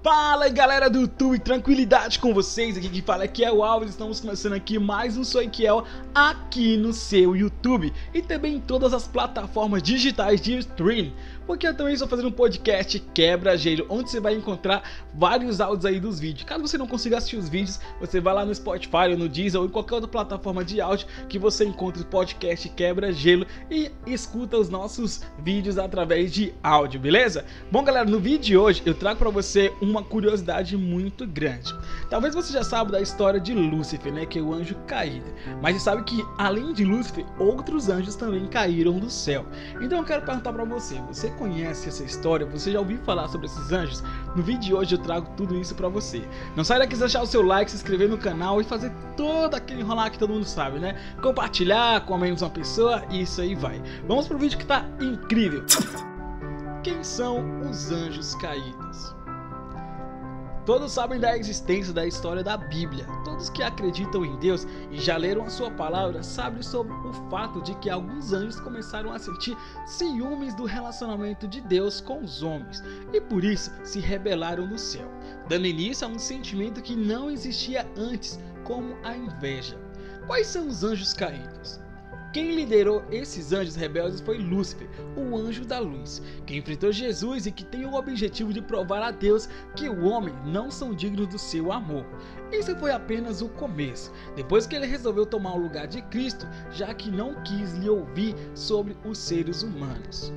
Fala galera do YouTube, tranquilidade com vocês, aqui quem fala aqui é o Alves, estamos começando aqui mais um Soikiel aqui no seu YouTube e também em todas as plataformas digitais de stream, porque eu também estou fazendo um podcast quebra-gelo, onde você vai encontrar vários áudios aí dos vídeos. Caso você não consiga assistir os vídeos, você vai lá no Spotify, ou no Deezer ou em qualquer outra plataforma de áudio que você encontre o podcast quebra-gelo e escuta os nossos vídeos através de áudio, beleza? Bom galera, no vídeo de hoje eu trago para você uma uma curiosidade muito grande. Talvez você já saiba da história de Lúcifer, né, que é o anjo caído. Mas você sabe que além de Lúcifer, outros anjos também caíram do céu. Então eu quero perguntar para você, você conhece essa história? Você já ouviu falar sobre esses anjos? No vídeo de hoje eu trago tudo isso para você. Não sai daqui deixar o seu like, se inscrever no canal e fazer todo aquele enrolar que todo mundo sabe, né? Compartilhar com a menos uma pessoa e isso aí vai. Vamos pro vídeo que tá incrível. Quem são os anjos caídos? Todos sabem da existência da história da Bíblia. Todos que acreditam em Deus e já leram a sua palavra sabem sobre o fato de que alguns anjos começaram a sentir ciúmes do relacionamento de Deus com os homens e por isso se rebelaram do céu, dando início a um sentimento que não existia antes, como a inveja. Quais são os anjos caídos? Quem liderou esses anjos rebeldes foi Lúcifer, o anjo da luz, que enfrentou Jesus e que tem o objetivo de provar a Deus que o homem não são dignos do seu amor. Isso foi apenas o começo, depois que ele resolveu tomar o lugar de Cristo, já que não quis lhe ouvir sobre os seres humanos.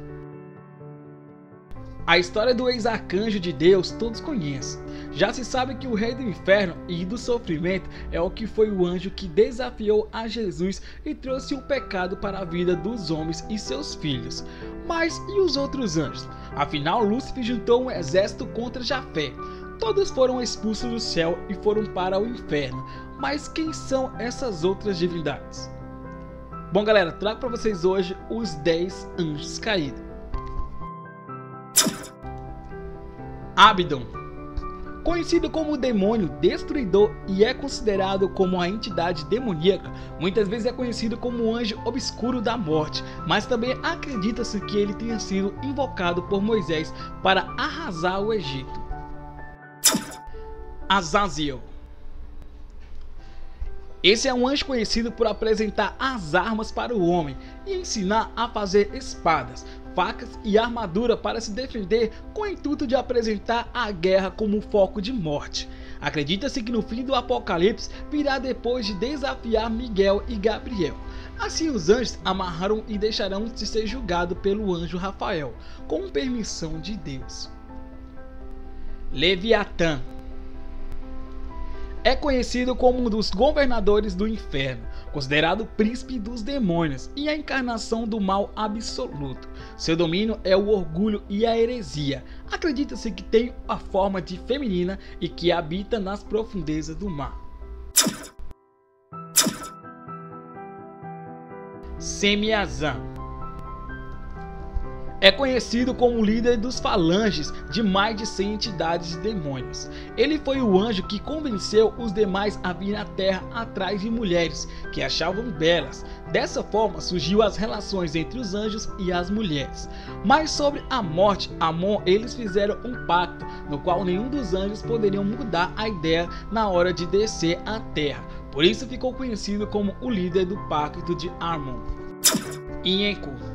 A história do ex-arcanjo de Deus todos conhecem. Já se sabe que o rei do inferno e do sofrimento é o que foi o anjo que desafiou a Jesus e trouxe o pecado para a vida dos homens e seus filhos. Mas e os outros anjos? Afinal, Lúcifer juntou um exército contra Jafé. Todos foram expulsos do céu e foram para o inferno. Mas quem são essas outras divindades? Bom galera, trago para vocês hoje os 10 anjos caídos. Abdon. Conhecido como o demônio destruidor e é considerado como a entidade demoníaca, muitas vezes é conhecido como o anjo obscuro da morte, mas também acredita-se que ele tenha sido invocado por Moisés para arrasar o Egito. Azaziel esse é um anjo conhecido por apresentar as armas para o homem e ensinar a fazer espadas, facas e armadura para se defender com o intuito de apresentar a guerra como foco de morte. Acredita-se que no fim do apocalipse virá depois de desafiar Miguel e Gabriel. Assim os anjos amarraram e deixarão de ser julgados pelo anjo Rafael, com permissão de Deus. Leviatã é conhecido como um dos governadores do inferno, considerado príncipe dos demônios e a encarnação do mal absoluto. Seu domínio é o orgulho e a heresia. Acredita-se que tem a forma de feminina e que habita nas profundezas do mar. Semiazan é conhecido como líder dos falanges de mais de 100 entidades de demônios. Ele foi o anjo que convenceu os demais a vir à Terra atrás de mulheres que achavam belas. Dessa forma surgiu as relações entre os anjos e as mulheres. Mas sobre a morte, Amon, eles fizeram um pacto no qual nenhum dos anjos poderiam mudar a ideia na hora de descer à Terra. Por isso ficou conhecido como o líder do pacto de Amon. Inhenku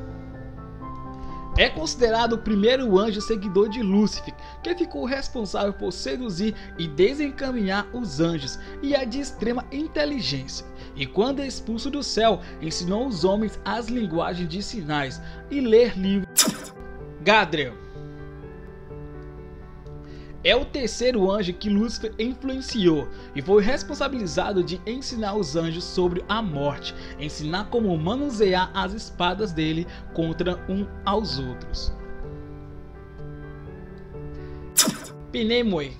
é considerado o primeiro anjo seguidor de Lúcifer, que ficou responsável por seduzir e desencaminhar os anjos e é de extrema inteligência. E quando expulso do céu, ensinou os homens as linguagens de sinais e ler livros. Gadriel é o terceiro anjo que Lúcifer influenciou e foi responsabilizado de ensinar os anjos sobre a morte, ensinar como manusear as espadas dele contra um aos outros. Pinemoi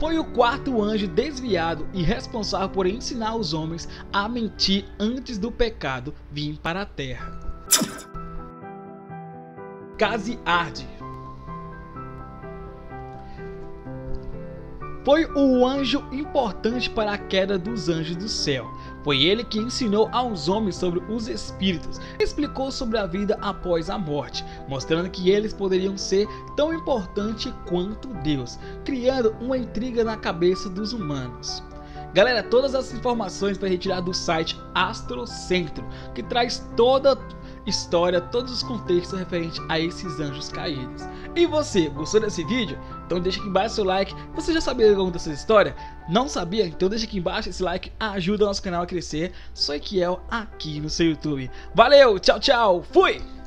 foi o quarto anjo desviado e responsável por ensinar os homens a mentir antes do pecado vir para a terra. Casiarde foi o anjo importante para a queda dos anjos do céu. Foi ele que ensinou aos homens sobre os espíritos, explicou sobre a vida após a morte, mostrando que eles poderiam ser tão importantes quanto Deus, criando uma intriga na cabeça dos humanos. Galera, todas as informações para retirar do site Astrocentro, que traz toda história, todos os contextos referentes a esses anjos caídos. E você, gostou desse vídeo? Então deixa aqui embaixo seu like. Você já sabia alguma dessa história? Não sabia? Então deixa aqui embaixo esse like, ajuda o nosso canal a crescer. Sou Equiel aqui no seu YouTube. Valeu, tchau, tchau, fui!